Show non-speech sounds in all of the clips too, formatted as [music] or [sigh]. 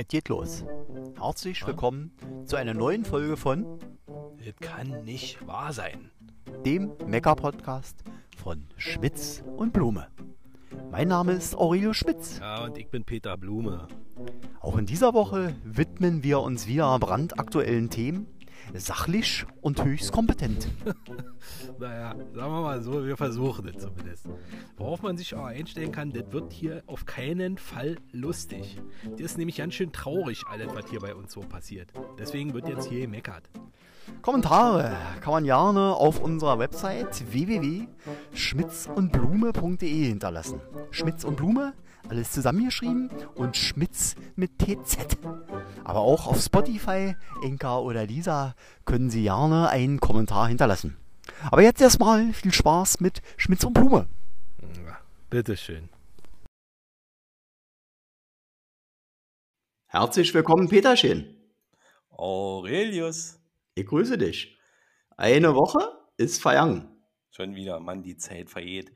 Es geht los. Herzlich willkommen zu einer neuen Folge von Das kann nicht wahr sein. dem Mecker-Podcast von Schmitz und Blume. Mein Name ist Aurelio Schmitz. Ja, und ich bin Peter Blume. Auch in dieser Woche widmen wir uns wieder brandaktuellen Themen, sachlich und höchst kompetent. [laughs] Naja, sagen wir mal so, wir versuchen es zumindest. Worauf man sich auch einstellen kann, das wird hier auf keinen Fall lustig. Das ist nämlich ganz schön traurig, alles, was hier bei uns so passiert. Deswegen wird jetzt hier gemeckert. Kommentare kann man gerne auf unserer Website www.schmitzundblume.de hinterlassen. Schmitz und Blume, alles zusammengeschrieben und Schmitz mit TZ. Aber auch auf Spotify, Enka oder Lisa können Sie gerne einen Kommentar hinterlassen. Aber jetzt erstmal viel Spaß mit Schmitz und Blume. Ja, bitteschön. Herzlich willkommen, Peterchen. Aurelius. Ich grüße dich. Eine Woche ist vergangen. Schon wieder, Mann, die Zeit vergeht.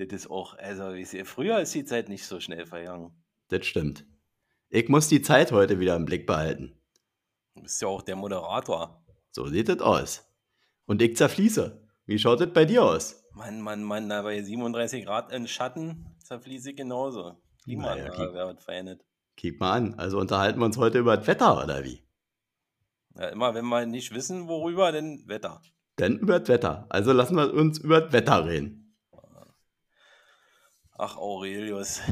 Das ist auch, also wie sie, früher ist die Zeit nicht so schnell vergangen. Das stimmt. Ich muss die Zeit heute wieder im Blick behalten. Du bist ja auch der Moderator. So sieht es aus. Und ich zerfließe. Wie schaut es bei dir aus? Mann, Mann, Mann, da bei 37 Grad im Schatten zerfließe ich genauso. Naja, Klimaanlage wäre was verändert. Kick mal an. Also unterhalten wir uns heute über das Wetter, oder wie? Ja, immer wenn wir nicht wissen, worüber, dann Wetter. Denn über das Wetter. Also lassen wir uns über das Wetter reden. Ach, Aurelius.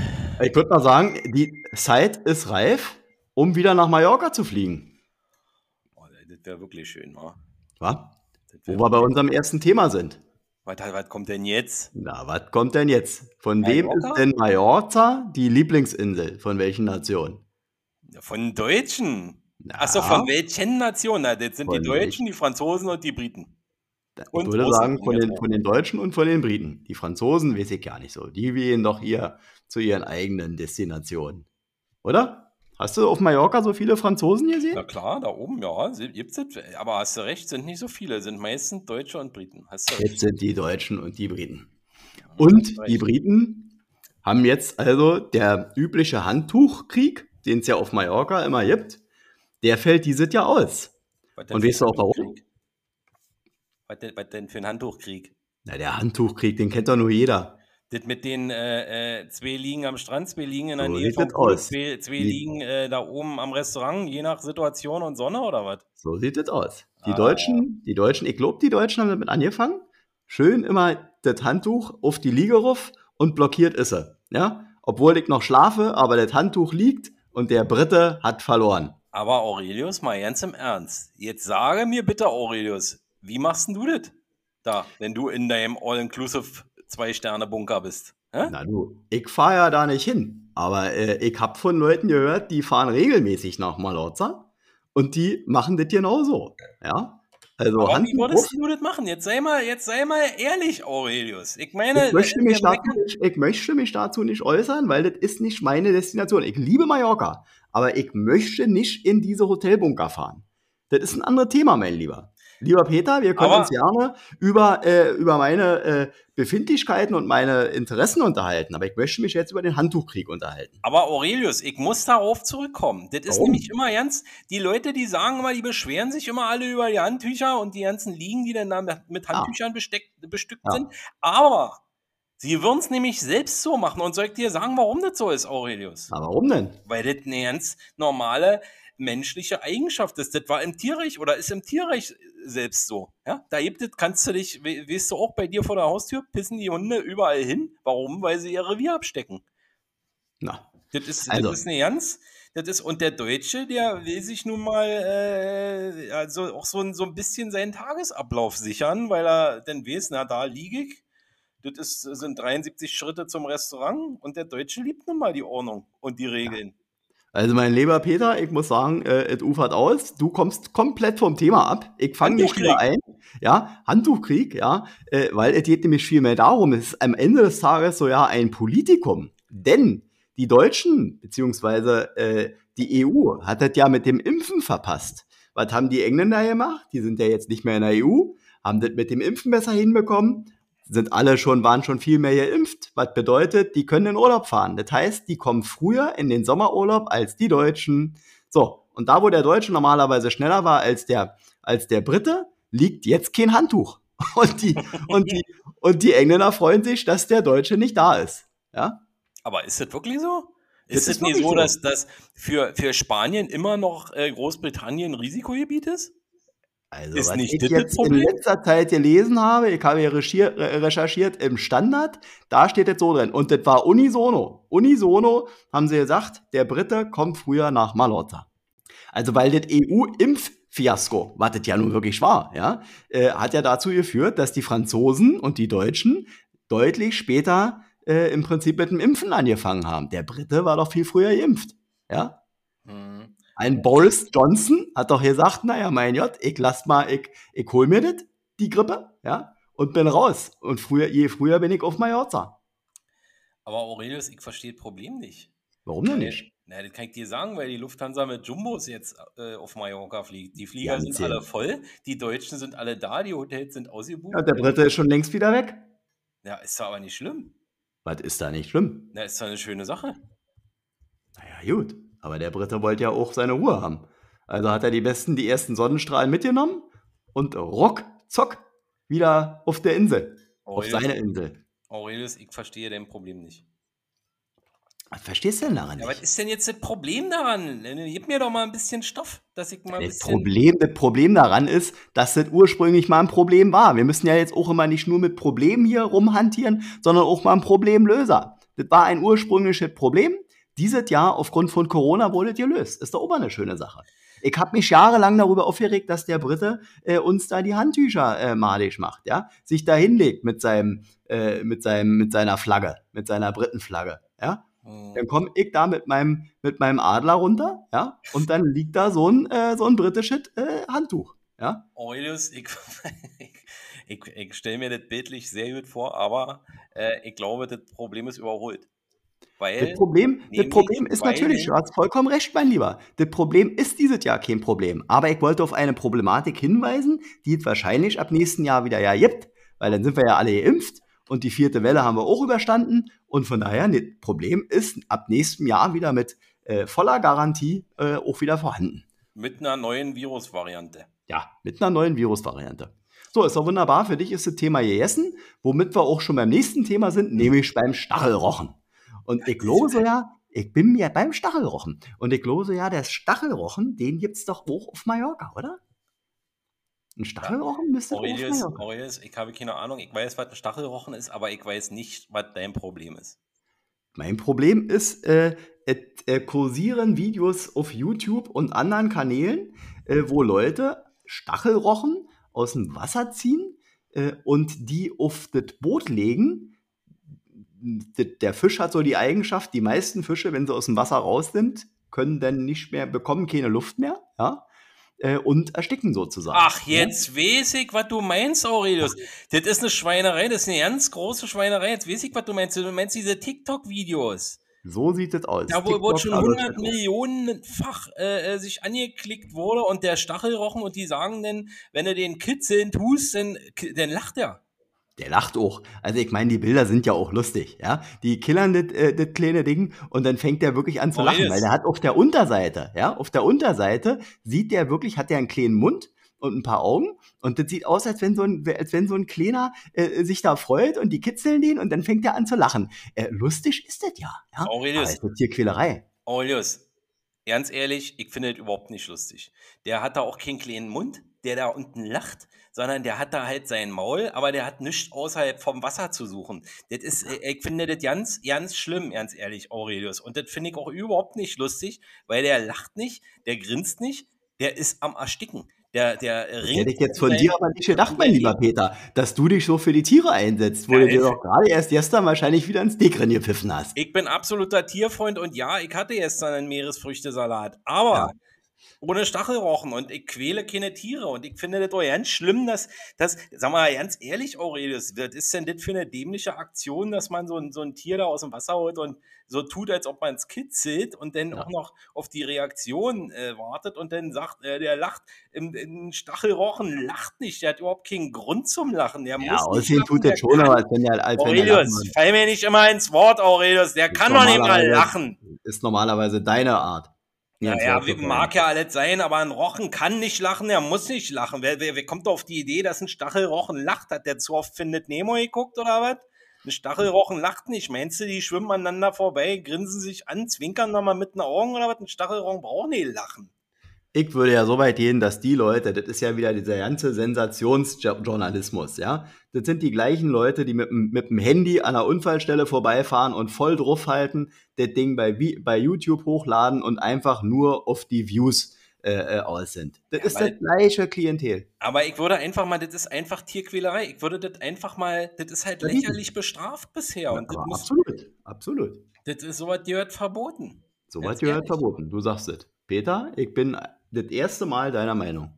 Ich würde mal sagen, die Zeit ist reif, um wieder nach Mallorca zu fliegen. Oh, das wäre wirklich schön, wa? Wa? Wo wir bei unserem ersten Thema sind. was, was kommt denn jetzt? Na, was kommt denn jetzt? Von wem Mallorca? ist denn Mallorca die Lieblingsinsel? Von welchen Nationen? Von Deutschen. Na, Achso, von welchen Nationen? Na, Das sind die Deutschen, die Franzosen und die Briten. Ich Und würde Russen sagen, von den, von den Deutschen und von den Briten. Die Franzosen weiß ich gar nicht so. Die gehen doch hier zu ihren eigenen Destinationen. Oder? Hast du auf Mallorca so viele Franzosen Na gesehen? klar, da oben, ja, gibt's. Aber hast du recht, sind nicht so viele, sind meistens Deutsche und Briten. Hast du Jetzt sind die Deutschen und die Briten. Und die. Briten haben jetzt also der übliche Handtuchkrieg, den es ja auf Mallorca immer gibt, der fällt dieses Jahr aus. Und weißt du auch warum? Handtuchkrieg? Was denn, was denn für ein Handtuchkrieg? Na, der Handtuchkrieg, den kennt doch nur jeder. Das mit den äh, äh, zwei liegen am Strand, zwei liegen in der So Nähe sieht vom das Pool, aus. zwei, zwei liegen äh, da oben am Restaurant, je nach Situation und Sonne oder was? So sieht es aus. Die Ah. Deutschen, die Deutschen, ich glaube, die Deutschen haben damit angefangen. Schön immer das Handtuch auf die Liege ruf und blockiert ist er. Ja? Obwohl ich noch schlafe, aber das Handtuch liegt und der Brite hat verloren. Aber Aurelius, mal ganz im Ernst. Jetzt sage mir bitte, Aurelius, wie machst du das da, wenn du in deinem All-Inclusive Zwei-Sterne-Bunker bist? Hä? Na du, ich fahre ja da nicht hin. Aber äh, ich habe von Leuten gehört, die fahren regelmäßig nach Mallorca und die machen das genauso. Ja? Also Aber wie würdest du das machen? Jetzt sei mal, jetzt sei mal ehrlich, Aurelius. Ich meine, Ich möchte, mich dazu nicht, ich möchte mich dazu nicht äußern, weil das ist nicht meine Destination. Ich liebe Mallorca, aber ich möchte nicht in diese Hotelbunker fahren. Das ist ein anderes Thema, mein Lieber. Lieber Peter, wir können Aber- uns gerne über, äh, über meine äh, Befindlichkeiten und meine Interessen unterhalten, aber ich möchte mich jetzt über den Handtuchkrieg unterhalten. Aber Aurelius, ich muss darauf zurückkommen. Das ist Warum? nämlich immer ganz, die Leute, die sagen immer, die beschweren sich immer alle über die Handtücher und die ganzen Liegen, die dann da mit- Handtüchern besteck, bestückt Ja. sind. Aber sie würden es nämlich selbst so machen und soll ich dir sagen, warum das so ist, Aurelius? Na, warum denn? Weil das eine ganz normale menschliche Eigenschaft ist. Das war im Tierreich oder ist im Tierreich selbst so. Ja, da gibt es, kannst du dich, we- weißt du auch bei dir vor der Haustür, pissen die Hunde überall hin. Warum? Weil sie ihr Revier abstecken. Na, Das ist, Also. das ist eine ganz, das ist, und der Deutsche, der will sich nun mal, äh, also auch so ein, so ein bisschen seinen Tagesablauf sichern, weil er dann weiß, na, da liege ich. Das ist, sind 73 Schritte zum Restaurant und der Deutsche liebt nun mal die Ordnung und die Regeln. Also mein lieber Peter, ich muss sagen, äh, es ufert aus. Du kommst komplett vom Thema ab. Ich fange nicht wieder ein. Ja, Handtuchkrieg, ja, äh, weil es geht nämlich viel mehr darum, es ist am Ende des Tages so ja ein Politikum. Denn die Deutschen, beziehungsweise äh, die EU, hat das ja mit dem Impfen verpasst. Was haben die Engländer gemacht? Die sind ja jetzt nicht mehr in der EU, haben das mit dem Impfen besser hinbekommen. Sind alle schon, waren schon viel mehr geimpft. Was bedeutet, die können in Urlaub fahren. Das heißt, die kommen früher in den Sommerurlaub als die Deutschen. So, und da, wo der Deutsche normalerweise schneller war als der, als der Brite, liegt jetzt kein Handtuch. [laughs] Und die, und die, und die Engländer freuen sich, dass der Deutsche nicht da ist. Ja? Aber ist das wirklich so? Ist es nicht so, so. dass das für, für Spanien immer noch äh, Großbritannien Risikogebiet ist? Also, Ist was ich jetzt in Problem? letzter Zeit gelesen habe, ich habe ja recherchiert, re- recherchiert im Standard, da steht jetzt so drin. Und das war unisono. Unisono haben sie gesagt, der Brite kommt früher nach Malorta. Also, weil das EU-Impffiasko, was das ja nun wirklich war, ja, äh, hat ja dazu geführt, dass die Franzosen und die Deutschen deutlich später äh, im Prinzip mit dem Impfen angefangen haben. Der Brite war doch viel früher geimpft. Ja. Ein Boris Johnson hat doch gesagt, naja, mein Gott, ich lass mal, ich, ich hol mir das, die Grippe, ja, und bin raus. Und früher, je früher bin ich auf Mallorca. Aber Aurelius, ich verstehe das Problem nicht. Warum denn nicht? Na, das kann ich dir sagen, weil die Lufthansa mit Jumbos jetzt äh, auf Mallorca fliegt. Die Flieger Ja, sind alle voll, die Deutschen sind alle da, die Hotels sind ausgebucht. Ja, der Brite ist schon längst wieder weg. Ja, ist doch aber nicht schlimm. Was ist da nicht schlimm? Na, ist doch eine schöne Sache. Naja, gut. Aber der Brite wollte ja auch seine Ruhe haben. Also hat er die besten, die ersten Sonnenstrahlen mitgenommen und rock, zock, wieder auf der Insel. Auf Aurelius, seine Insel. Aurelius, ich verstehe dein Problem nicht. Was verstehst du denn daran Ja, nicht? was ist denn jetzt das Problem daran? Gib mir doch mal ein bisschen Stoff, dass ich mal ein Das bisschen. Problem, das Problem daran ist, dass das ursprünglich mal ein Problem war. Wir müssen ja jetzt auch immer nicht nur mit Problemen hier rumhantieren, sondern auch mal ein Problemlöser. Das war ein ursprüngliches Problem. Dieses Jahr aufgrund von Corona wurde gelöst. Ist doch mal eine schöne Sache. Ich habe mich jahrelang darüber aufgeregt, dass der Brite äh, uns da die Handtücher äh, madig macht, ja, sich da hinlegt mit seinem, äh, mit seinem, mit seiner Flagge, mit seiner Britenflagge, ja. Hm. Dann komme ich da mit meinem, mit meinem Adler runter, ja, und dann liegt da so ein, äh, so ein britisches äh, Handtuch, ja. [laughs] Ich, ich, ich, ich stelle mir das bildlich sehr gut vor, aber äh, ich glaube, das Problem ist überholt. Weil, Das Problem, das Problem ist natürlich, du hast vollkommen recht, mein Lieber. Das Problem ist dieses Jahr kein Problem. Aber ich wollte auf eine Problematik hinweisen, die es wahrscheinlich ab nächsten Jahr wieder ja gibt, weil dann sind wir ja alle geimpft und die vierte Welle haben wir auch überstanden. Und von daher, das Problem ist ab nächstem Jahr wieder mit äh, voller Garantie äh, auch wieder vorhanden. mit einer neuen Virusvariante. Ja, mit einer neuen Virusvariante. So, ist doch wunderbar. Für dich ist das Thema gegessen, womit wir auch schon beim nächsten Thema sind, nämlich beim Stachelrochen. Und ich glaube so ja, ich bin mir beim Stachelrochen. Und ich glaube so ja, der Stachelrochen, den gibt's doch auch auf Mallorca, oder? Ein Stachelrochen müsste auf Aurelius, Mallorca. Aurelius, ich habe keine Ahnung, ich weiß, was ein Stachelrochen ist, aber ich weiß nicht, was dein Problem ist. Mein Problem ist, äh, äh, kursieren Videos auf YouTube und anderen Kanälen, äh, wo Leute Stachelrochen aus dem Wasser ziehen äh, und die auf das Boot legen. Der Fisch hat so die Eigenschaft, die meisten Fische, wenn sie aus dem Wasser raus sind, können dann nicht mehr, bekommen keine Luft mehr, ja, äh, und ersticken sozusagen. Ach, jetzt weiß ich, was du meinst, Aurelius. Das ist eine Schweinerei, das ist eine ganz große Schweinerei. Jetzt weiß ich, was du meinst. Du meinst diese TikTok-Videos. So sieht es aus. Da TikTok, schon aber 100 TikTok. Millionenfach äh, äh, sich angeklickt wurde und der Stachelrochen und die sagen dann, wenn du den kitzeln tust, dann, dann lacht er. Der lacht auch. Also ich meine, die Bilder sind ja auch lustig, ja. Die killern das, äh, kleine Ding und dann fängt der wirklich an zu Oh, lachen, yes. weil der hat auf der Unterseite, ja, auf der Unterseite sieht der wirklich, hat der einen kleinen Mund und ein paar Augen und das sieht aus, als wenn so ein, als wenn so ein kleiner äh, sich da freut und die kitzeln den und dann fängt er an zu lachen. Äh, lustig ist das ja, ja. Aurelius. Aber ist das hier Quälerei? Aurelius, ganz ehrlich, ich finde das überhaupt nicht lustig. Der hat da auch keinen kleinen Mund, der da unten lacht, sondern der hat da halt sein Maul, aber der hat nichts außerhalb vom Wasser zu suchen. Das ist, äh, ich finde das ganz, ganz schlimm, ganz ehrlich, Aurelius. Und das finde ich auch überhaupt nicht lustig, weil der lacht nicht, der grinst nicht, der ist am Ersticken. Der, der ringt. Hätte ich jetzt von dir aber nicht gedacht, mein lieber. Peter, dass du dich so für die Tiere einsetzt, wo Ja, du dir doch gerade erst gestern wahrscheinlich wieder ins Dick gepfiffen hast. Ich bin absoluter Tierfreund und ja, ich hatte gestern einen Meeresfrüchtesalat. Aber ohne Stachelrochen und ich quäle keine Tiere und ich finde das doch ganz schlimm, dass, dass sag mal ganz ehrlich, Aurelius, was ist denn das für eine dämliche Aktion, dass man so ein, so ein Tier da aus dem Wasser holt und so tut, als ob man es kitzelt und dann Ja. auch noch auf die Reaktion äh, wartet und dann sagt, äh, der lacht, im, im Stachelrochen lacht nicht, der hat überhaupt keinen Grund zum Lachen, der Ja, muss aussehen lachen, tut der schon, aber als wenn der, als wenn Aurelius, lachen fall mir nicht immer ins Wort, Aurelius, der kann doch nicht mal lachen. ist normalerweise deine Art. Ja, ins ja, Wort wie- zu fallen. mag ja alles sein, aber ein Rochen kann nicht lachen, er muss nicht lachen. Wer, wer, wer kommt auf die Idee, dass ein Stachelrochen lacht? Hat der zu oft Findet Nemo geguckt oder was? Ein Stachelrochen lacht nicht. Meinst du, die schwimmen aneinander vorbei, grinsen sich an, zwinkern nochmal mit den Augen oder was? Ein Stachelrochen braucht nicht lachen. Ich würde ja so weit gehen, dass die Leute, das ist ja wieder dieser ganze Sensationsjournalismus, ja. Das sind die gleichen Leute, die mit, dem- mit dem Handy an der Unfallstelle vorbeifahren und voll draufhalten, das Ding bei, bei YouTube hochladen und einfach nur auf die Views äh, äh, aus sind. Das Ja, ist das gleiche Klientel. Aber ich würde einfach mal, das ist einfach Tierquälerei. Ich würde das einfach mal, das ist halt lächerlich bestraft bisher. Aber muss, absolut, absolut. das ist sowas gehört verboten. So Ganz weit gehört ehrlich. verboten. Du sagst es. Peter, ich bin das erste Mal deiner Meinung.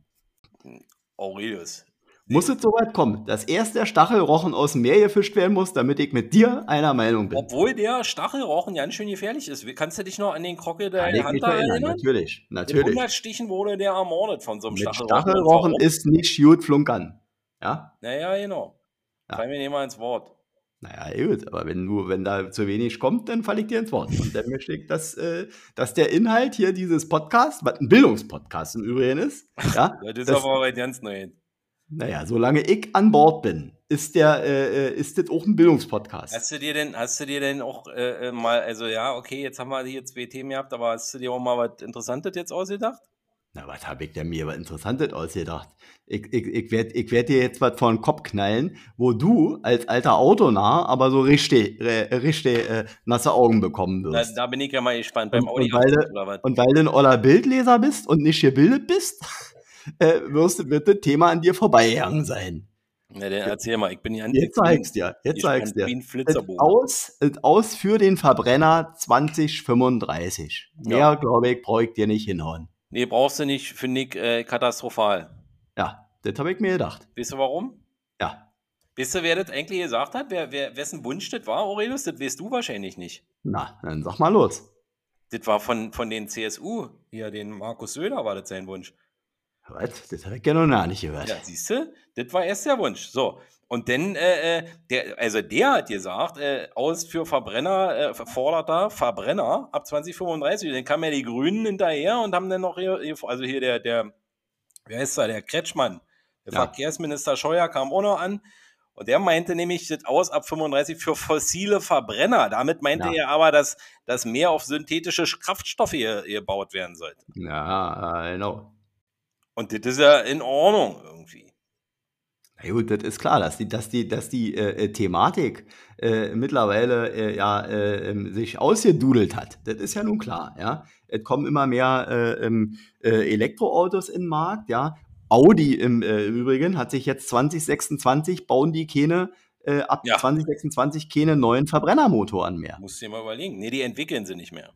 Aurelius. Muss es soweit kommen, dass erst der Stachelrochen aus dem Meer gefischt werden muss, damit ich mit dir einer Meinung bin? Obwohl der Stachelrochen ganz schön gefährlich ist. Kannst du dich noch an den Crocodile Hunter erinnern, natürlich, Mit natürlich. 100 Stichen wurde der ermordet von so einem Mit Stachelrochen. Stachelrochen ist nicht gut flunkern. Ja? Naja, genau. Ja. Fall mir nicht mal ins Wort. Naja, gut, aber wenn du, wenn da zu wenig kommt, dann falle ich dir ins Wort. Und dann möchte ich, dass, äh, dass der Inhalt hier dieses Podcast, was ein Bildungspodcast im Übrigen ist, [laughs] ja, Das ist Das- aber was ganz Neues. naja, solange ich an Bord bin, ist der, äh, äh, ist das auch ein Bildungspodcast. Hast du dir denn, hast du dir denn auch äh, äh, mal, also ja, okay, jetzt haben wir hier zwei Themen gehabt, aber hast du dir auch mal was Interessantes jetzt ausgedacht? Na, was habe ich denn mir was Interessantes ausgedacht? Ich, ich, ich werde ich werd dir jetzt was vor den Kopf knallen, wo du als alter Autonah aber so richtig, äh, richtig äh, nasse Augen bekommen Da, wirst. da bin ich ja mal gespannt beim Und- Audi und weil du- oder was. Und weil du ein oller Bildleser bist und nicht gebildet bist, [laughs] äh, wirst, wird das Thema an dir vorbeigegangen sein. Na, dann erzähl mal, ich bin ja Jetzt zeig's dir, jetzt ich zeig's bin dir. aus, aus für den Verbrenner 2035. Mehr, Ja. glaube ich, brauche ich dir nicht hinhauen. Nee, brauchst du nicht, finde ich äh, katastrophal. Ja, das habe ich mir gedacht. Weißt du warum? Ja. Weißt du, wer das eigentlich gesagt hat? Wer, wer, wessen Wunsch das war, Aurelius? Das weißt du wahrscheinlich nicht. Na, dann sag mal los. Das war von, von den CSU. Hier, den Markus Söder war das sein Wunsch. Was? Das habe ich ja noch gar nicht gehört. Ja, siehst du? Das war erst der Wunsch. So. Und dann, äh, äh, der, also der hat gesagt, äh, aus für Verbrenner, äh, forderter Verbrenner ab 2035. Dann kamen ja die Grünen hinterher und haben dann noch hier, also hier der, der, wer ist da, der Kretschmann, der Ja. Verkehrsminister Scheuer kam auch noch an. Und der meinte nämlich das aus ab 35 für fossile Verbrenner. Damit meinte Ja. er aber, dass, dass mehr auf synthetische Kraftstoffe ge- gebaut werden sollte. Ja, äh, genau. Und das ist ja in Ordnung irgendwie. Na gut, das ist klar, dass die, dass die, dass die äh, äh, Thematik äh, mittlerweile äh, ja äh, ähm, sich ausgedudelt hat. Das ist ja nun klar, ja. Es kommen immer mehr äh, ähm, äh, Elektroautos in den Markt, ja. Audi im Übrigen hat sich jetzt 2026 bauen die keine ab Ja. 2026 keine neuen Verbrennermotoren mehr. Du dir mal überlegen. Nee, die entwickeln sie nicht mehr.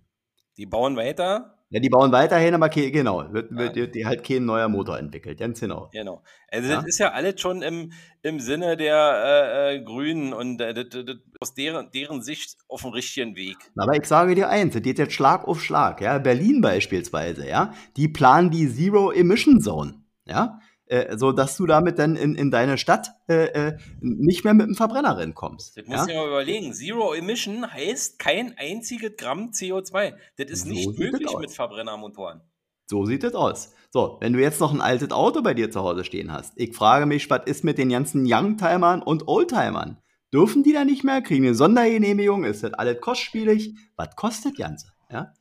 Die bauen weiter. Ja, die bauen weiterhin, aber genau, wird, wird, wird die halt kein neuer Motor entwickelt, ganz genau. Genau. Also Ja. das ist ja alles schon im, im Sinne der äh, äh, Grünen und äh, das, das, das, aus deren, deren Sicht auf dem richtigen Weg. Aber ich sage dir eins, es geht jetzt Schlag auf Schlag, ja. Berlin beispielsweise, ja, die planen die Zero Emission Zone, ja, äh, so dass du damit dann in, in deine Stadt äh, äh, nicht mehr mit dem Verbrenner reinkommst. Das Ja? muss ich mal überlegen. Zero Emission heißt kein einziges Gramm CO2. Das ist So nicht das möglich mit Verbrennermotoren. So sieht es aus. So, wenn du jetzt noch ein altes Auto bei dir zu Hause stehen hast, ich frage mich, was ist mit den ganzen Youngtimern und Oldtimern? Dürfen die da nicht mehr? Kriegen eine Sondergenehmigung? Ist das alles kostspielig? Was kostet Ganze? Ja?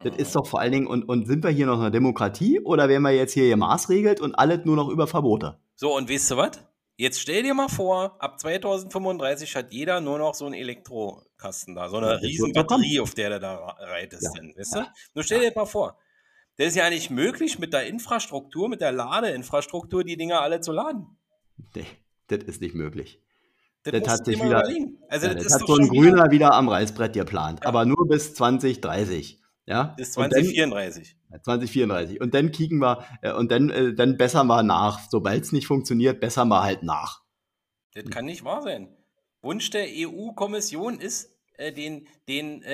Das ist doch vor allen Dingen, und, und sind wir hier noch eine Demokratie oder werden wir jetzt hier gemaßregelt und alles nur noch über Verbote? So, und weißt du was? Jetzt stell dir mal vor, ab 2035 hat jeder nur noch so einen Elektrokasten da, so Ja, eine wird riesen. Batterie, auf der du da reitest. Ja. Denn, weißt du? Nur stell dir mal vor. Das ist ja nicht möglich, mit der Infrastruktur, mit der Ladeinfrastruktur, die Dinger alle zu laden. Nee, das ist nicht möglich. Das, Das hat sich wieder-. Also, Ja, das das hat so ein schon wieder- Grüner wieder am Reißbrett geplant, Ja. aber nur bis 2030. Ja? Bis 2034. Dann, 2034. Und dann kicken wir, äh, und dann, äh, dann bessern wir nach. Sobald es nicht funktioniert, bessern wir halt nach. Das kann nicht wahr sein. Wunsch der EU-Kommission ist, äh, den, den,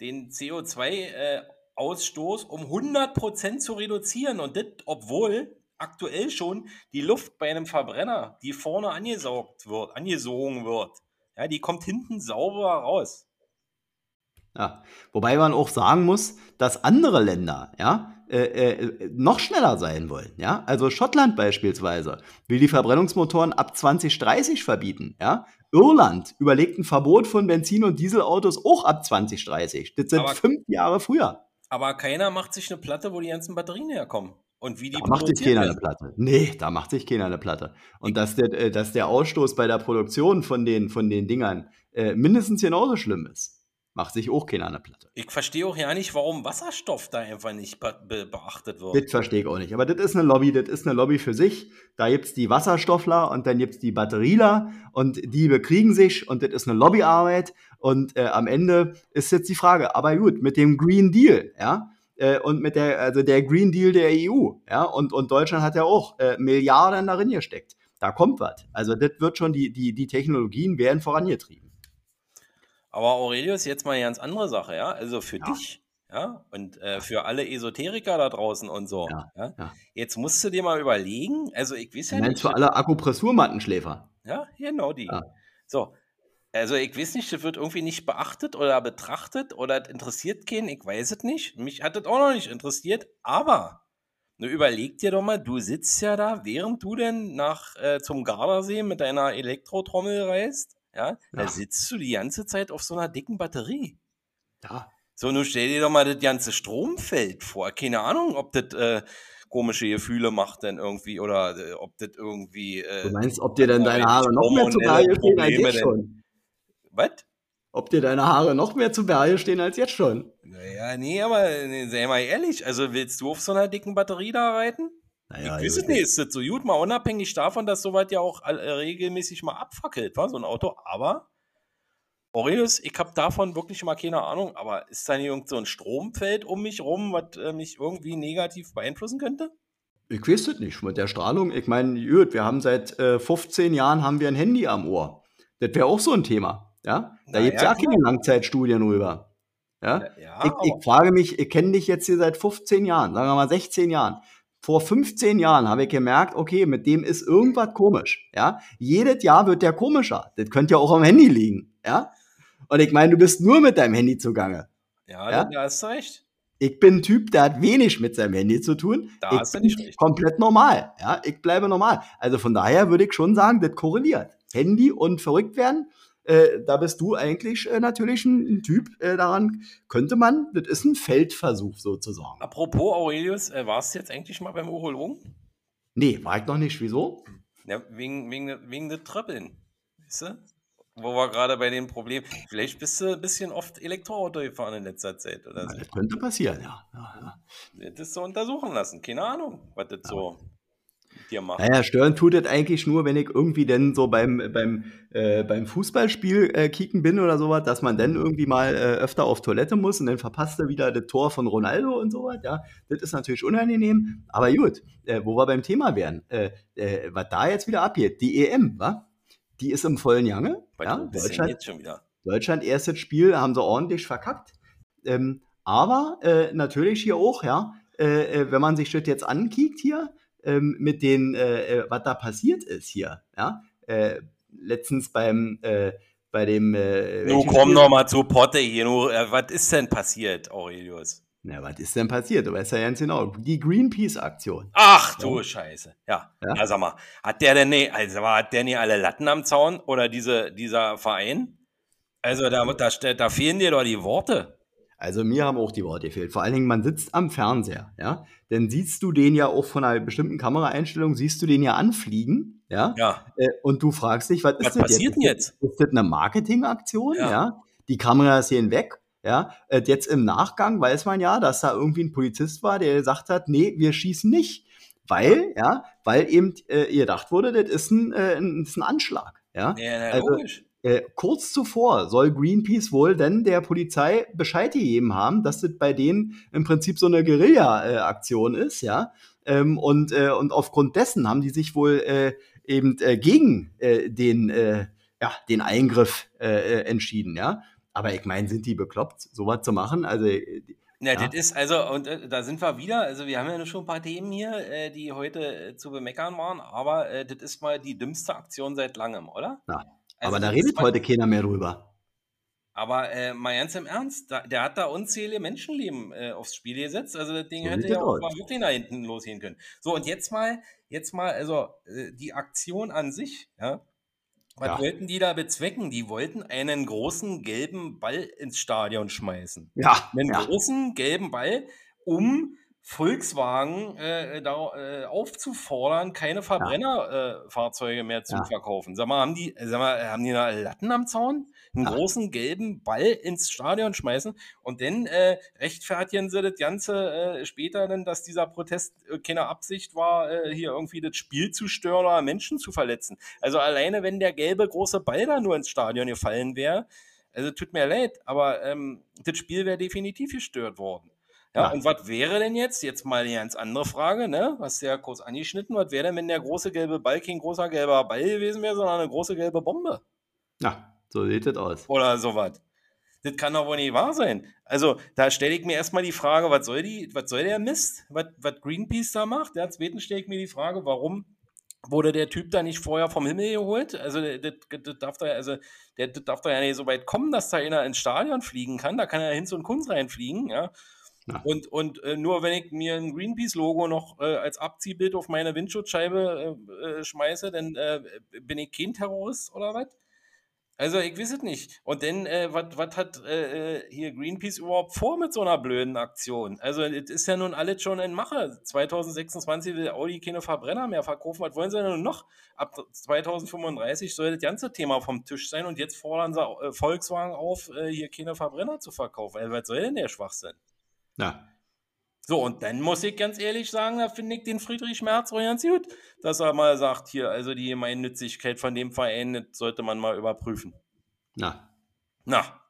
den CO2-Ausstoß äh, um 100% zu reduzieren. Und das, obwohl aktuell schon die Luft bei einem Verbrenner, die vorne angesaugt wird, angesogen wird, ja, die kommt hinten sauber raus. Ja, wobei man auch sagen muss, dass andere Länder, ja, äh, äh, noch schneller sein wollen, ja. Also Schottland beispielsweise will die Verbrennungsmotoren ab 2030 verbieten, ja. Irland überlegt ein Verbot von Benzin- und Dieselautos auch ab 2030. Das sind aber, fünf Jahre früher. Aber keiner macht sich eine Platte, wo die ganzen Batterien herkommen. Und wie die da macht sich keiner eine Platte. Nee, da macht sich keiner eine Platte. Und dass der, äh, dass der Ausstoß bei der Produktion von den, von den Dingern äh, mindestens genauso schlimm ist macht sich auch keiner eine Platte. Ich verstehe auch ja nicht, warum Wasserstoff da einfach nicht be be beachtet wird. Das verstehe ich auch nicht. Aber das ist eine Lobby, das ist eine Lobby für sich. Da gibt es die Wasserstoffler und dann gibt es die Batterieler und die bekriegen sich und das ist eine Lobbyarbeit. Und äh, am Ende ist jetzt die Frage, aber gut, mit dem Green Deal, ja, äh, und mit der, also der Green Deal der EU, ja, und, und Deutschland hat ja auch äh, Milliarden darin gesteckt. Da kommt was. Also das wird schon, die, die, die Technologien werden vorangetrieben. Aber Aurelius, jetzt mal eine ganz andere Sache, ja. Also für ja. dich, ja, und äh, für alle Esoteriker da draußen und so. Ja, ja? ja, Jetzt musst du dir mal überlegen, also ich weiß ja du nicht. für alle Akupressurmattenschläfer. Ja, genau die. So. Also ich weiß nicht, das wird irgendwie nicht beachtet oder betrachtet oder interessiert keinen, ich weiß es nicht. Mich hat das auch noch nicht interessiert, aber nur überleg dir doch mal, du sitzt ja da, während du denn nach äh, zum Gardasee mit deiner Elektrotrommel reist ja, da sitzt du die ganze Zeit auf so einer dicken Batterie. Ja. So, nun stell dir doch mal das ganze Stromfeld vor. Keine Ahnung, ob das äh, komische Gefühle macht denn irgendwie oder äh, ob das irgendwie. Äh, du meinst, ob dir dann deine Haare noch mehr zu Berge stehen als jetzt schon? Was? Ob dir deine Haare noch mehr zu Berge stehen als jetzt schon? Naja, nee, aber nee, sei mal ehrlich, also willst du auf so einer dicken Batterie da reiten? Naja, ich weiß es nicht, ist das so gut, mal unabhängig davon, dass soweit ja auch äh, regelmäßig mal abfackelt, war so ein Auto, aber Aurelius, ich habe davon wirklich mal keine Ahnung, aber ist da nicht irgend so ein Stromfeld um mich rum, was äh, mich irgendwie negativ beeinflussen könnte? Ich weiß es nicht, mit der Strahlung, ich meine, wir haben seit äh, 15 Jahren haben wir ein Handy am Ohr. Das wäre auch so ein Thema, ja? Da gibt es ja, ja keine Langzeitstudien rüber. Ja? ja ich, ich frage mich, ich kenne dich jetzt hier seit 15 Jahren, sagen wir mal 16 Jahren vor 15 Jahren habe ich gemerkt, okay, mit dem ist irgendwas komisch, ja. Jedes Jahr wird der komischer. Das könnte ja auch am Handy liegen, ja. Und ich meine, du bist nur mit deinem Handy zugange. Ja, ja? da hast du recht. Ich bin ein Typ, der hat wenig mit seinem Handy zu tun. Da ich hast du nicht recht. Komplett normal, ja. Ich bleibe normal. Also von daher würde ich schon sagen, das korreliert. Handy und verrückt werden äh, da bist du eigentlich äh, natürlich ein, ein Typ, äh, daran könnte man, das ist ein Feldversuch sozusagen. Apropos Aurelius, äh, warst du jetzt eigentlich mal beim Urolong? Nee, war ich noch nicht. Wieso? Ja, wegen, wegen, wegen der Tröppeln. Weißt du? Wo wir gerade bei dem Problem, vielleicht bist du ein bisschen oft Elektroauto gefahren in letzter Zeit oder so. Ja, das könnte passieren, ja. ja, ja. Das so untersuchen lassen, keine Ahnung, was das so dir machen. Naja, stören tut das eigentlich nur, wenn ich irgendwie denn so beim, beim, äh, beim Fußballspiel äh, kicken bin oder sowas, dass man dann irgendwie mal äh, öfter auf Toilette muss und dann verpasst er wieder das Tor von Ronaldo und sowas. Ja, das ist natürlich unangenehm. Aber gut, äh, wo wir beim Thema wären, äh, äh, was da jetzt wieder abgeht, die EM, wa? Die ist im vollen Jange. Ja, Deutschland, jetzt schon wieder. Deutschland, erstes Spiel, haben sie ordentlich verkackt. Ähm, aber äh, natürlich hier auch, ja, äh, äh wenn man sich das jetzt ankickt hier, ähm, mit den, äh, äh, was da passiert ist hier. Ja? Äh, letztens beim, äh, bei dem. Äh, du komm noch mal zu Potte hier. Nur, äh, was ist denn passiert, Aurelius? Na, was ist denn passiert? Du weißt ja ganz genau. Die Greenpeace-Aktion. Ach du ja. Scheiße. Ja. ja. ja. sag mal, hat der denn nicht, also hat der nicht alle Latten am Zaun oder diese, dieser Verein? Also da, da, da fehlen dir doch die Worte. Also mir haben auch die Worte gefehlt. Vor allen Dingen, man sitzt am Fernseher, ja. Dann siehst du den ja auch von einer bestimmten Kameraeinstellung, siehst du den ja anfliegen, ja. ja. Äh, und du fragst dich, was, was ist das passiert denn jetzt? Ist das eine Marketingaktion, ja. ja? Die Kameras gehen weg, ja. Äh, jetzt im Nachgang weiß man ja, dass da irgendwie ein Polizist war, der gesagt hat, nee, wir schießen nicht. Weil, ja, weil eben äh, ihr gedacht wurde, das ist ein, äh, ein, ist ein Anschlag. Ja, ja also, logisch. Äh, kurz zuvor soll Greenpeace wohl denn der Polizei Bescheid gegeben haben, dass das bei denen im Prinzip so eine Guerilla-Aktion ist, ja. Ähm, und, äh, und aufgrund dessen haben die sich wohl äh, eben äh, gegen äh, den, äh, ja, den Eingriff äh, äh entschieden, ja. Aber ich meine, sind die bekloppt, sowas zu machen? Also äh, ja, ja, das ist, also, und äh, da sind wir wieder, also wir haben ja schon ein paar Themen hier, äh, die heute äh, zu bemeckern waren, aber äh, das ist mal die dümmste Aktion seit langem, oder? Ja, also aber da redet heute keiner mehr drüber. Aber äh, mal ganz im Ernst, da, der hat da unzählige Menschenleben äh, aufs Spiel gesetzt, also das Ding hätte ja auch mal wirklich nach hinten losgehen können. So, und jetzt mal, jetzt mal, also die Aktion an sich, ja, was ja. wollten die da bezwecken? Die wollten einen großen gelben Ball ins Stadion schmeißen. Ja. Einen ja. großen gelben Ball, um Volkswagen äh, da, äh, aufzufordern, keine Verbrennerfahrzeuge ja. äh, mehr zu ja. verkaufen. Sag mal, haben die, sag mal, haben die da Latten am Zaun? Einen ja. großen gelben Ball ins Stadion schmeißen und dann äh, rechtfertigen sie das Ganze äh, später dann, dass dieser Protest äh, keine Absicht war, hier irgendwie das Spiel zu stören oder Menschen zu verletzen. Also alleine, wenn der gelbe große Ball da nur ins Stadion gefallen wäre, also tut mir leid, aber ähm, das Spiel wäre definitiv gestört worden. Ja, ja, und was wäre denn jetzt? Jetzt mal eine ganz andere Frage, ne? Was ja kurz angeschnitten, was wäre denn, wenn der große gelbe Ball kein großer gelber Ball gewesen wäre, sondern eine große gelbe Bombe? Ja, so sieht das aus. Oder sowas. Das kann doch wohl nicht wahr sein. Also, da stelle ich mir erstmal die Frage, was soll, die, was soll der Mist, was, was Greenpeace da macht? Ja, zweitens stelle ich mir die Frage, warum wurde der Typ da nicht vorher vom Himmel geholt? Also, das, das darf da, also, der, das darf doch ja nicht so weit kommen, dass da einer ins Stadion fliegen kann. Da kann er hin und Kunst reinfliegen, ja. Und, und äh, nur wenn ich mir ein Greenpeace-Logo noch äh, als Abziehbild auf meine Windschutzscheibe äh, äh schmeiße, dann äh, bin ich kein Terrorist oder was? Also ich weiß es nicht. Und dann, äh, was hat hier Greenpeace überhaupt vor mit so einer blöden Aktion? Also es ist ja nun alles schon in Mache. 2026 will Audi keine Verbrenner mehr verkaufen. Was wollen sie denn noch? Ab 2035 soll das ganze Thema vom Tisch sein und jetzt fordern sie Volkswagen auf, hier keine Verbrenner zu verkaufen. Also was soll denn der Schwachsinn? Ja. So, und dann muss ich ganz ehrlich sagen, da finde ich den Friedrich Merz auch ganz gut, dass er mal sagt, hier, also die Gemeinnützigkeit von dem Verein, das sollte man mal überprüfen. Na. Na.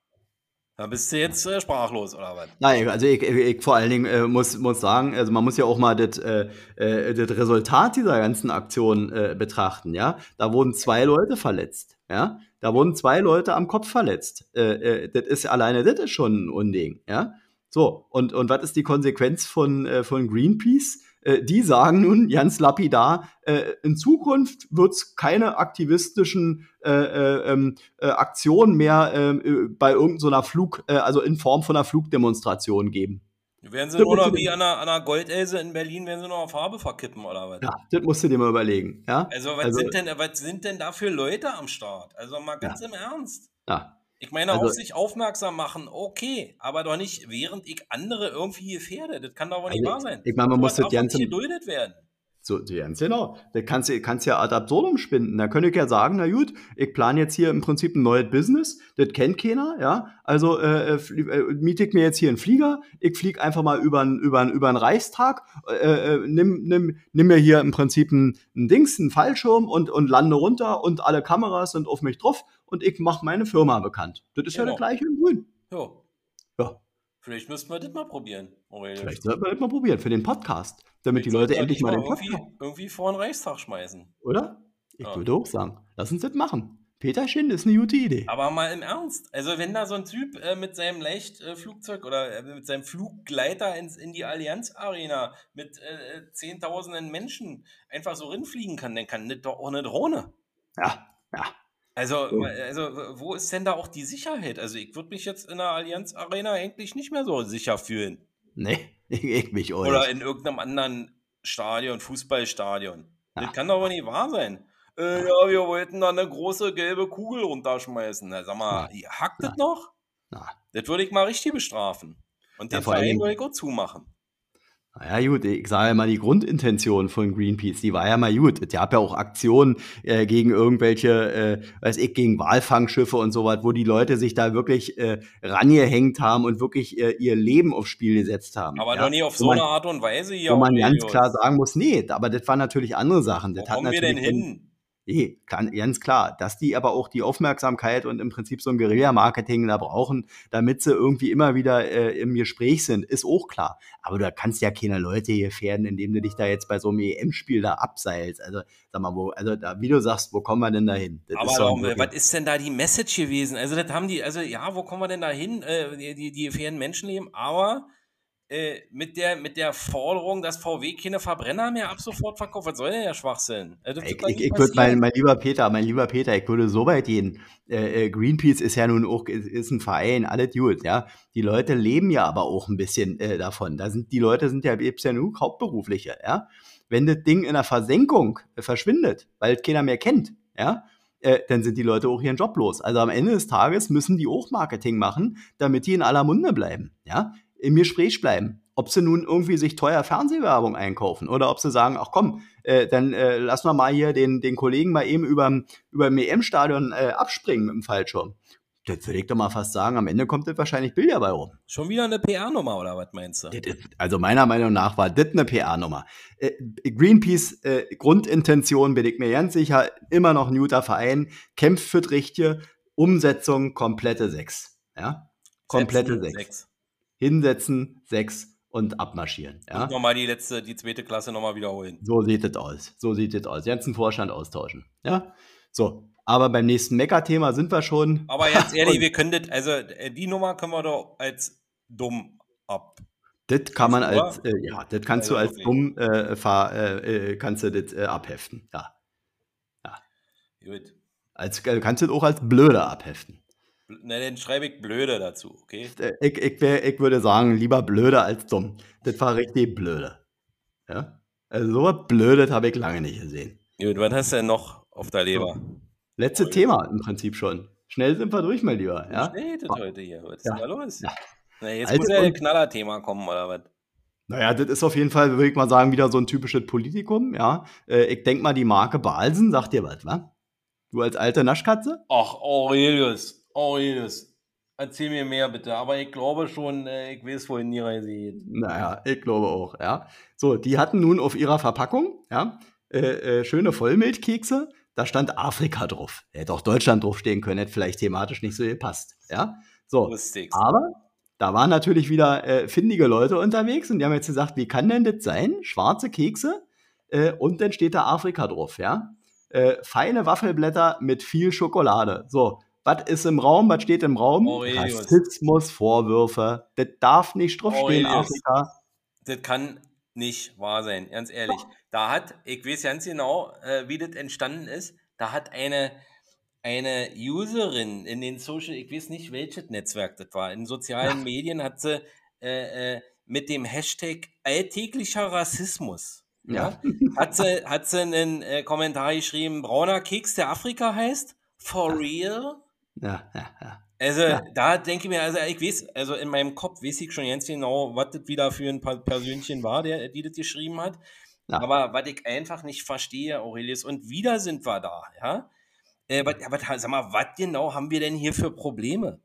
Da bist du jetzt äh, sprachlos, oder was? Nein, also ich, ich, ich vor allen Dingen äh, muss, muss sagen, also man muss ja auch mal das, äh, äh das Resultat dieser ganzen Aktion äh, betrachten, ja. Da wurden zwei Leute verletzt, ja. Da wurden zwei Leute am Kopf verletzt. Äh, das ist alleine, das ist schon ein Unding, ja. So, und, und was ist die Konsequenz von, äh, von Greenpeace? Äh, die sagen nun ganz lapidar, äh, in Zukunft wird es keine aktivistischen äh, äh, ähm, äh, Aktionen mehr bei irgendeiner Flug, äh, also in Form von einer Flugdemonstration geben. Werden sie noch wie an einer, an einer Goldelse in Berlin, werden sie noch auf Farbe verkippen oder was? Ja, das musst du dir mal überlegen. Ja? Also, was, also, sind denn, was sind denn da für Leute am Start? Also mal ganz ja. im Ernst. Ja. Ich meine, also, auf sich aufmerksam machen, okay, aber doch nicht, während ich andere irgendwie gefährde. Das kann doch wohl nicht also, wahr sein. Ich meine, man muss das Ganze. geduldet werden. So, ganz genau. Da kannst du kannst ja ad absurdum spinnen. Da könnte ich ja sagen, na gut, ich plane jetzt hier im Prinzip ein neues Business, das kennt keiner, ja. Also äh, äh, äh miete ich mir jetzt hier einen Flieger, ich fliege einfach mal über einen über über einen Reichstag, äh, äh, nimm, nimm, nimm mir hier im Prinzip ein, ein Dings, einen Fallschirm und, und lande runter und alle Kameras sind auf mich drauf und ich mache meine Firma bekannt. Das ist genau. ja das gleiche in Grün. Ja. Ja. Vielleicht müssten wir das mal probieren. Aurelius. Vielleicht sollten wir das mal probieren für den Podcast, damit die Leute endlich mal den Podcast irgendwie, irgendwie vor den Reichstag schmeißen. Oder? Ich ja. würde auch sagen, lass uns das machen. Peter Schind ist eine gute Idee. Aber mal im Ernst, also wenn da so ein Typ äh, mit seinem Leichtflugzeug äh, oder äh, mit seinem Fluggleiter ins, in die Allianz Arena mit äh, zehntausenden Menschen einfach so rinfliegen kann, dann kann das doch auch eine Drohne. Ja, ja. Also, also, wo ist denn da auch die Sicherheit? Also, ich würde mich jetzt in der Allianz Arena eigentlich nicht mehr so sicher fühlen. Nee, [laughs] ich, ich mich auch Oder in irgendeinem anderen Stadion, Fußballstadion. Ja. Das kann doch wohl nicht wahr sein. Äh, ja, wir wollten da eine große gelbe Kugel runterschmeißen. Na, sag mal, hackt das noch? Na. Das würde ich mal richtig bestrafen. Und den ja, Verein würde ich auch zumachen. Naja, gut, ich sage ja mal, die Grundintention von Greenpeace, die war ja mal gut. Es gab ja auch Aktionen äh, gegen irgendwelche, äh, weiß ich, gegen Walfangschiffe und so was, wo die Leute sich da wirklich äh, rangehängt haben und wirklich äh, ihr Leben aufs Spiel gesetzt haben. Aber ja? doch nie auf so man, eine Art und Weise hier. Wo man ganz klar sagen muss, nee, aber das waren natürlich andere Sachen. Das wo kommen wir denn hin? Nee, ganz klar, dass die aber auch die Aufmerksamkeit und im Prinzip so ein Guerilla-Marketing da brauchen, damit sie irgendwie immer wieder äh, im Gespräch sind, ist auch klar. Aber du kannst ja keine Leute gefährden, indem du dich da jetzt bei so einem EM-Spiel da abseilst. Also, sag mal, wo, also da, wie du sagst, wo kommen wir denn da hin? Aber warum, was ist denn da die Message gewesen? Also, das haben die, also ja, wo kommen wir denn da hin? Äh, die, die, gefährden Menschenleben, aber äh, mit, der, mit der Forderung, dass VW keine Verbrenner mehr ab sofort verkauft. Was soll denn der Schwachsinn? Also, ich ich, ich würde, mein, mein lieber Peter, mein lieber Peter, ich würde so weit gehen. Äh, äh Greenpeace ist ja nun auch ist, ein Verein, alle gut, ja. Die Leute leben ja aber auch ein bisschen äh, davon. Da sind die Leute sind ja gibt's ja nur Hauptberufliche, ja. Wenn das Ding in der Versenkung äh, verschwindet, weil es keiner mehr kennt, ja, äh, dann sind die Leute auch ihren Job los. Also am Ende des Tages müssen die auch Marketing machen, damit die in aller Munde bleiben. Ja, im Gespräch bleiben. Ob sie nun irgendwie sich teuer Fernsehwerbung einkaufen oder ob sie sagen, ach komm, äh, dann äh, lassen wir mal hier den, den Kollegen mal eben über dem EM-Stadion äh, abspringen mit dem Fallschirm. Das würde ich doch mal fast sagen, am Ende kommt das wahrscheinlich Bild dabei rum. Schon wieder eine PR-Nummer oder was meinst du? Ist, also meiner Meinung nach war das eine PR-Nummer. Äh, Greenpeace äh, Grundintention bin ich mir ganz sicher, immer noch ein guter Verein, kämpft für das Richtige, Umsetzung komplette 6. Ja? Komplette ne? 6 hinsetzen, sechs und abmarschieren. Ja? Und nochmal die letzte, die zweite Klasse nochmal wiederholen. So sieht es aus. So sieht es aus. Ganzen Vorstand austauschen. Ja. So. Aber beim nächsten Mecker-Thema sind wir schon. Aber jetzt ehrlich, [laughs] wir können das, also äh, die Nummer können wir doch als dumm ab. Das kann man als, äh, ja, das kannst also du als dumm äh, fahr, äh, äh, kannst du das äh, abheften. Ja. Ja. Gut. Als, kannst du das auch als blöder abheften. Ne, dann schreibe ich blöde dazu, okay? Äh, ich, ich, wär, ich würde sagen, lieber blöde als dumm. Das war richtig blöde. Ja? Also so was Blödes habe ich lange nicht gesehen. Gut, was hast du denn noch auf der Leber? Letzte oh, Thema im Prinzip schon. Schnell sind wir durch, mein Lieber. Ja? Schnell ist heute hier. Was ist ja. da los? Ja. Na, jetzt Alte muss ja ein Knallerthema kommen, oder was? Naja, das ist auf jeden Fall, würde ich mal sagen, wieder so ein typisches Politikum, ja. Äh, ich denke mal, die Marke Balsen sagt dir was, wa? Du als alte Naschkatze? Ach, Aurelius, Oh, jedes. Erzähl mir mehr bitte. Aber ich glaube schon, äh, ich weiß, wohin die Reise geht. Naja, ich glaube auch, ja. So, die hatten nun auf ihrer Verpackung, ja, äh, äh, schöne Vollmilchkekse. Da stand Afrika drauf. Hätte auch Deutschland draufstehen können, hätte vielleicht thematisch nicht so gepasst, ja. So, Lustig. aber da waren natürlich wieder äh, findige Leute unterwegs und die haben jetzt gesagt, wie kann denn das sein? Schwarze Kekse äh, und dann steht da Afrika drauf, ja. Äh, feine Waffelblätter mit viel Schokolade. So, was ist im Raum? Was steht im Raum? Aurelius. Rassismus, Vorwürfe. Das darf nicht draufstehen, Afrika. Das kann nicht wahr sein, ganz ehrlich. Da hat, ich weiß ganz genau, äh, wie das entstanden ist, da hat eine, eine Userin in den Social, ich weiß nicht, welches Netzwerk das war, in sozialen ja. Medien hat sie äh, äh, mit dem Hashtag alltäglicher Rassismus, ja. ja hat, sie, hat sie einen äh, Kommentar geschrieben, brauner Keks, der Afrika heißt, for real? Ja, ja, ja. Also, ja. da denke ich mir, also ich weiß, also in meinem Kopf weiß ich schon ganz genau, was das wieder für ein Persönchen war, der, die das geschrieben hat. Ja. Aber was ich einfach nicht verstehe, Aurelius, und wieder sind wir da, ja. Äh, was, was, sag mal, was genau haben wir denn hier für Probleme?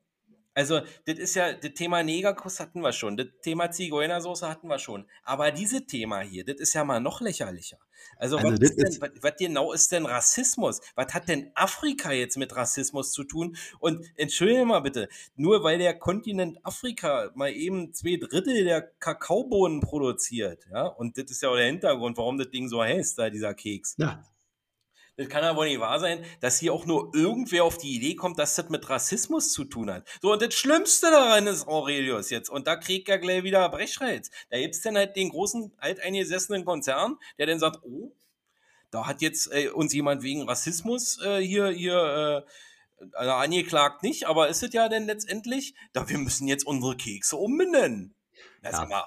Also, das ist ja, das Thema Negerkuss hatten wir schon, das Thema Zigeunersoße hatten wir schon. Aber dieses Thema hier, das ist ja mal noch lächerlicher. Also, also was, ist denn, was, was, genau ist denn Rassismus? Was hat denn Afrika jetzt mit Rassismus zu tun? Und entschuldige mal bitte, nur weil der Kontinent Afrika mal eben zwei Drittel der Kakaobohnen produziert, ja, und das ist ja auch der Hintergrund, warum das Ding so heißt, da dieser Keks. Ja, das kann aber nicht wahr sein, dass hier auch nur irgendwer auf die Idee kommt, dass das mit Rassismus zu tun hat. So, und das Schlimmste daran ist Aurelius jetzt. Und da kriegt er gleich wieder Brechreiz. Da gibt's dann halt den großen, alteingesessenen Konzern, der dann sagt, oh, da hat jetzt äh, uns jemand wegen Rassismus äh, hier, hier, äh, also angeklagt nicht, aber ist es ja denn letztendlich, da wir müssen jetzt unsere Kekse umbenennen. Na, ja. mal,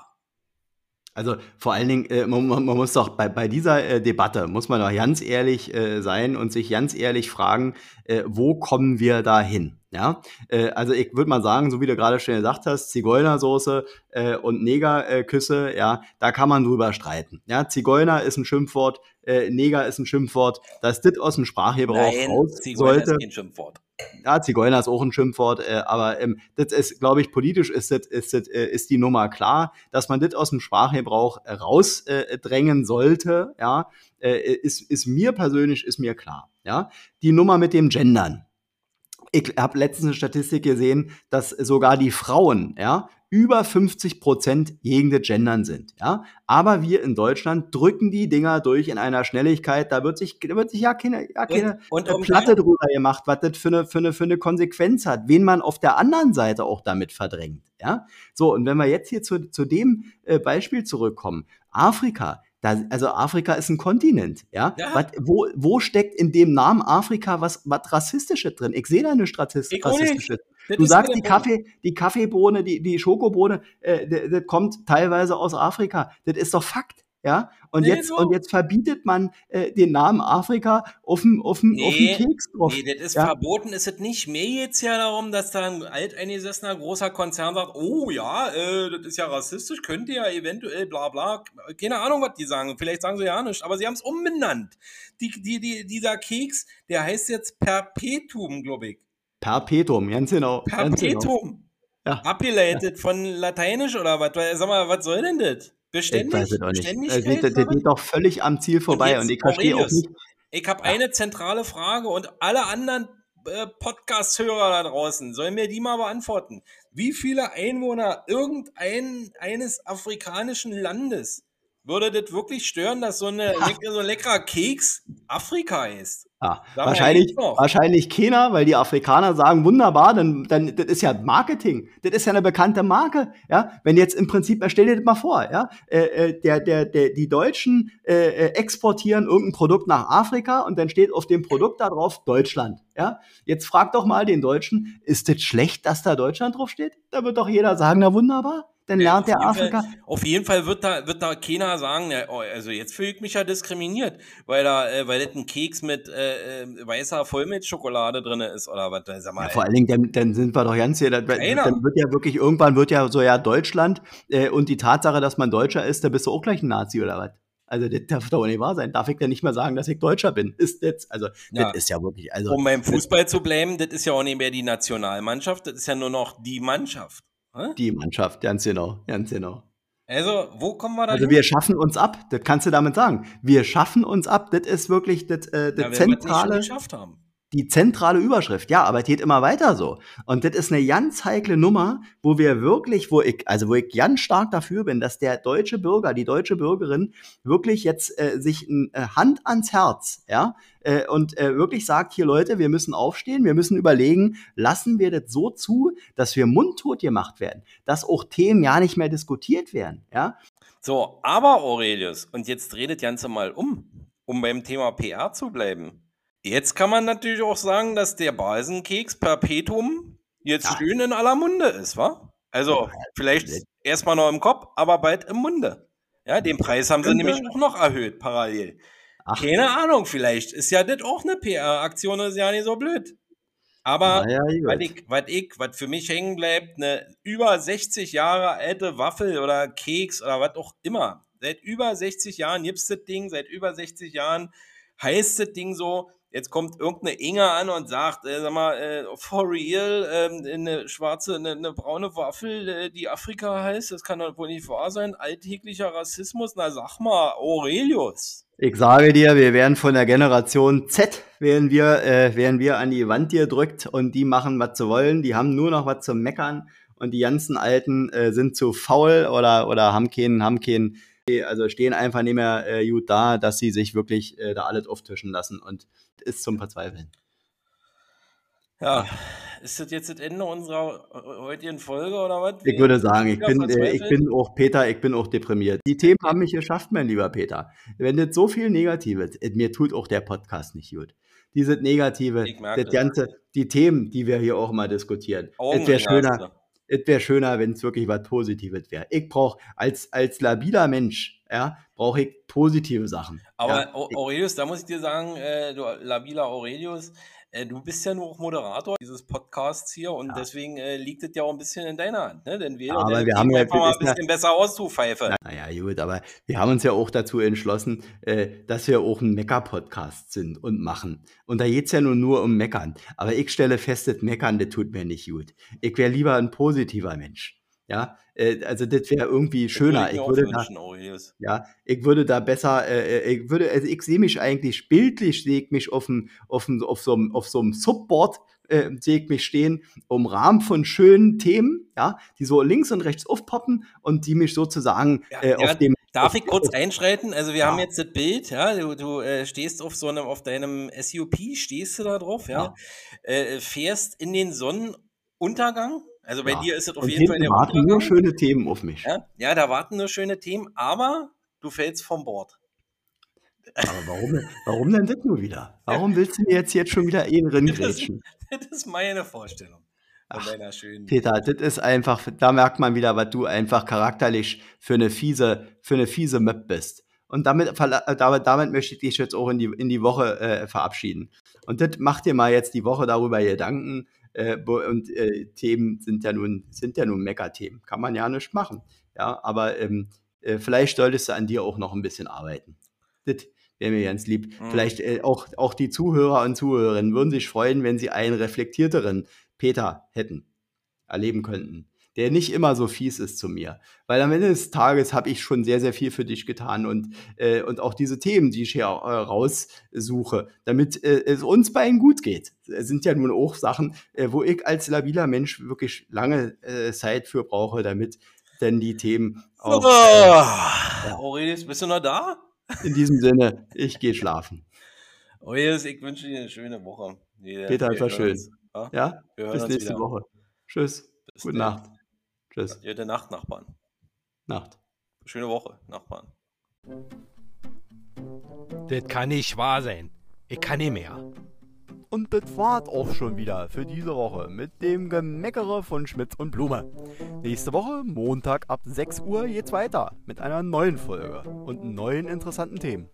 also vor allen Dingen, äh, man, man, muss doch bei, bei dieser äh, Debatte, muss man doch ganz ehrlich äh, sein und sich ganz ehrlich fragen, äh, wo kommen wir da hin? Ja, äh, also ich würde mal sagen, so wie du gerade schon gesagt hast, Zigeunersoße äh, und Negerküsse, ja, da kann man drüber streiten. Ja, Zigeuner ist ein Schimpfwort, äh, Neger ist ein Schimpfwort, dass das aus dem Sprachgebrauch Nein, raus Zigeuner sollte. ist kein Schimpfwort. Ja, Zigeuner ist auch ein Schimpfwort, äh, aber ähm, das ist, glaube ich, politisch ist, das, ist, das, äh, ist die Nummer klar, dass man das aus dem Sprachgebrauch äh, rausdrängen sollte, ja, äh, ist, ist mir persönlich, ist mir klar, ja. Die Nummer mit dem Gendern. Ich habe letztens eine Statistik gesehen, dass sogar die Frauen, ja, über 50 Prozent gegen das Gendern sind, ja. Aber wir in Deutschland drücken die Dinger durch in einer Schnelligkeit, da wird sich, da wird sich ja keine, ja keine und um Platte drüber gemacht, was das für eine, für, eine, für eine Konsequenz hat, wen man auf der anderen Seite auch damit verdrängt. Ja? So, und wenn wir jetzt hier zu, zu dem äh, Beispiel zurückkommen, Afrika, da, also Afrika ist ein Kontinent, ja. Ja. Was, wo, wo steckt in dem Namen Afrika was, was Rassistisches drin? Ich sehe da nichts Rassist Ich auch nicht. Rassistisches. Das Du sagst, die. Kaffee, die Kaffeebohne, die, die Schokobohne, äh, das kommt teilweise aus Afrika. Das ist doch Fakt, ja. Und Nee, jetzt, so. und jetzt verbietet man äh, den Namen Afrika auf dem, Nee, Keks drauf. Nee, das ist Ja. verboten, ist es nicht. Mir geht's ja darum, dass da ein alteingesessener großer Konzern sagt, oh ja, äh, das ist ja rassistisch, könnte ja eventuell bla bla. Keine Ahnung, was die sagen. Vielleicht sagen sie ja nicht, aber sie haben es umbenannt. Die, die, die, dieser Keks, der heißt jetzt Perpetuum, glaube ich. Perpetuum, ganz genau. Ganz genau. Perpetuum. Ja. Abgeleitet von Lateinisch oder was? Sag mal, was soll denn das? Beständig? Ich weiß es auch nicht. Also, das, das geht doch völlig am Ziel vorbei jetzt und, ich verstehe auch nicht. Ich habe eine zentrale Frage und alle anderen äh, Podcast-Hörer da draußen sollen mir die mal beantworten. Wie viele Einwohner irgendein eines afrikanischen Landes würde das wirklich stören, dass so, eine, [laughs] leck- so ein leckerer Keks Afrika ist? Ja, Sag wahrscheinlich, wahrscheinlich keiner, weil die Afrikaner sagen, wunderbar, dann, dann, das ist ja Marketing. Das ist ja eine bekannte Marke, ja. Wenn jetzt im Prinzip, stell dir das mal vor, ja, äh, äh, der, der, der, die Deutschen äh, äh, exportieren irgendein Produkt nach Afrika und dann steht auf dem Produkt da drauf Deutschland, ja. Jetzt frag doch mal den Deutschen, ist das schlecht, dass da Deutschland drauf steht? Da wird doch jeder sagen, na wunderbar, dann lernt der auf, jeden Afrika. Fall, auf jeden Fall wird da, wird da keiner sagen, ja, oh, also jetzt fühle ich mich ja diskriminiert, weil da, äh, weil das ein Keks mit äh, äh, weißer Vollmilchschokolade drin ist oder was. Sag mal, Ja, vor allen Dingen, dann, dann sind wir doch ganz hier, dann, dann wird ja wirklich, irgendwann wird ja so, ja, Deutschland äh, und die Tatsache, dass man Deutscher ist, da bist du auch gleich ein Nazi oder was? Also das darf doch nicht wahr sein. Darf ich denn nicht mehr sagen, dass ich Deutscher bin? Ist jetzt, also Ja. das ist ja wirklich, also um beim Fußball zu bleiben, das ist ja auch nicht mehr die Nationalmannschaft, das ist ja nur noch die Mannschaft. Hä? die Mannschaft, ganz genau, ganz genau. Also, wo kommen wir da Also hin? wir schaffen uns ab, das kannst du damit sagen. Wir schaffen uns ab, das ist wirklich das, äh, das ja, wenn wir es nicht zentrale. geschafft haben. Die zentrale Überschrift. Ja, aber es geht immer weiter so. Und das ist eine ganz heikle Nummer, wo wir wirklich, wo ich, also wo ich ganz stark dafür bin, dass der deutsche Bürger, die deutsche Bürgerin wirklich jetzt äh, sich ein, äh, Hand ans Herz, ja, äh, und äh, wirklich sagt, hier Leute, wir müssen aufstehen, wir müssen überlegen, lassen wir das so zu, dass wir mundtot gemacht werden, dass auch Themen ja nicht mehr diskutiert werden, ja. So, aber Aurelius, und jetzt redet Ganze mal um, um beim Thema PR zu bleiben. Jetzt kann man natürlich auch sagen, dass der Basenkeks Perpetuum jetzt Ja. schön in aller Munde ist, wa? Also, vielleicht erstmal noch im Kopf, aber bald im Munde. Ja, den Preis haben sie nämlich auch noch erhöht, parallel. Ach. Keine Ahnung, vielleicht ist ja das auch eine PR-Aktion, ist ja nicht so blöd. Aber gut. was ich, was ich, was für mich hängen bleibt, eine über 60 Jahre alte Waffel oder Keks oder was auch immer. Seit über 60 Jahren gibt's das Ding, seit über 60 Jahren heißt das Ding so. Jetzt kommt irgendeine Inge an und sagt, äh, sag mal, äh, for real, ähm, eine schwarze, eine, eine braune Waffel, äh, die Afrika heißt, das kann doch wohl nicht wahr sein. Alltäglicher Rassismus, na sag mal, Aurelius. Ich sage dir, wir werden von der Generation Z, werden wir, äh, werden wir an die Wand gedrückt und die machen, was sie wollen. Die haben nur noch was zu meckern und die ganzen Alten äh, sind zu faul oder, oder haben keinen, haben keinen, also stehen einfach nicht mehr äh, gut da, dass sie sich wirklich äh, da alles auftischen lassen und ist zum Verzweifeln. Ja, ist das jetzt das Ende unserer äh, heutigen Folge oder was? Ich würde sagen, ich bin, äh, ich bin auch Peter, ich bin auch deprimiert. Die Themen haben mich geschafft, mein lieber Peter. Wenn das so viel Negatives, äh, mir tut auch der Podcast nicht gut. Dieses Negative, das das. ganze, die Themen, die wir hier auch mal diskutieren. Es wäre schöner, es wäre schöner, wenn es wirklich was Positives wäre. Ich brauche als als labiler Mensch, ja, brauche ich positive Sachen. Aber ja. Au- Aurelius, da muss ich dir sagen, äh, du Labila Aurelius, äh, du bist ja nur auch Moderator dieses Podcasts hier und Ja. deswegen äh, liegt es ja auch ein bisschen in deiner Hand. Ne? Denn wir, Aber der wir haben ja- einfach mal ein ja- bisschen besser aus, du Pfeife. Naja, gut, aber wir haben uns ja auch dazu entschlossen, äh, dass wir auch ein Mecker-Podcast sind und machen. Und da geht's ja nur, nur um Meckern. Aber ich stelle fest, das Meckern, das tut mir nicht gut. Ich wäre lieber ein positiver Mensch. Ja, äh, also das wäre irgendwie schöner. Ich würde da, ja, ich würde da besser, äh, äh, ich würde, also ich sehe mich eigentlich bildlich, sehe ich mich auf, dem, auf, dem, auf, so, einem, auf so einem Subboard, äh, sehe ich mich stehen, umrahmt von schönen Themen, ja, die so links und rechts aufpoppen und die mich sozusagen Ja, äh, ja, auf dem. Darf ich kurz [laughs] einschreiten? Also wir Ja. haben jetzt das Bild, ja, du, du äh, stehst auf so einem, auf deinem SUP, stehst du da drauf, ja, Äh, fährst in den Sonnenuntergang. Also bei Ja. dir ist es auf und jeden Fall der warten nur schöne Themen auf mich. Ja, ja, da warten nur schöne Themen, aber du fällst vom Bord. Aber warum, warum denn das nur wieder? Warum willst du mir jetzt, jetzt schon wieder eh grätschen? Das ist meine Vorstellung Ach. Peter, das ist einfach, da merkt man wieder, was du einfach charakterlich für eine fiese, für eine fiese Möb bist. Und damit, äh, damit, damit möchte ich dich jetzt auch in die, in die Woche äh, verabschieden. Und das macht dir mal jetzt die Woche darüber Gedanken. Äh, und äh, Themen sind ja nun, sind ja nun Meckerthemen. Kann man ja nicht machen. Ja, aber ähm, äh, vielleicht solltest du an dir auch noch ein bisschen arbeiten. Das wäre mir ganz lieb. Mhm. Vielleicht äh, auch, auch die Zuhörer und Zuhörerinnen würden sich freuen, wenn sie einen reflektierteren Peter hätten, erleben könnten, der nicht immer so fies ist zu mir. Weil am Ende des Tages habe ich schon sehr, sehr viel für dich getan und, äh, und auch diese Themen, die ich hier äh, raussuche, damit äh, es uns beiden gut geht, sind ja nun auch Sachen, äh, wo ich als labiler Mensch wirklich lange äh, Zeit für brauche, damit denn die Themen auch Oh, Aurelius, bist du noch da? in diesem Sinne, ich gehe schlafen. Aurelius, ich wünsche dir eine schöne Woche. Peter, hören schön. uns, Ja? Ja, bis nächste wieder. Woche. Tschüss. Bis Gute dann. Nacht. Tschüss. Gute Nacht, Nachbarn. Nacht. Schöne Woche, Nachbarn. Das kann nicht wahr sein. Ich kann nicht mehr. Und das war's auch schon wieder für diese Woche mit dem Gemeckere von Schmitz und Blume. Nächste Woche, Montag ab 6 Uhr, geht's weiter mit einer neuen Folge und neuen interessanten Themen.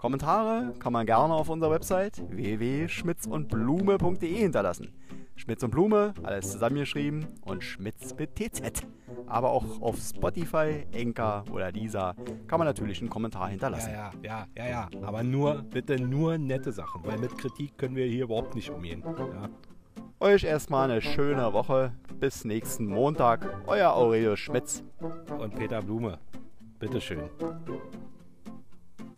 Kommentare kann man gerne auf unserer Website www.schmitzundblume.de hinterlassen. Schmitz und Blume, alles zusammengeschrieben und Schmitz mit TZ. Aber auch auf Spotify, Enka oder Lisa kann man natürlich einen Kommentar hinterlassen. Ja, ja, ja, ja, ja. Aber nur, bitte nur nette Sachen, weil mit Kritik können wir hier überhaupt nicht umgehen. Ja. Euch erstmal eine schöne Woche. Bis nächsten Montag. Euer Aurelio Schmitz. Und Peter Blume, bitteschön.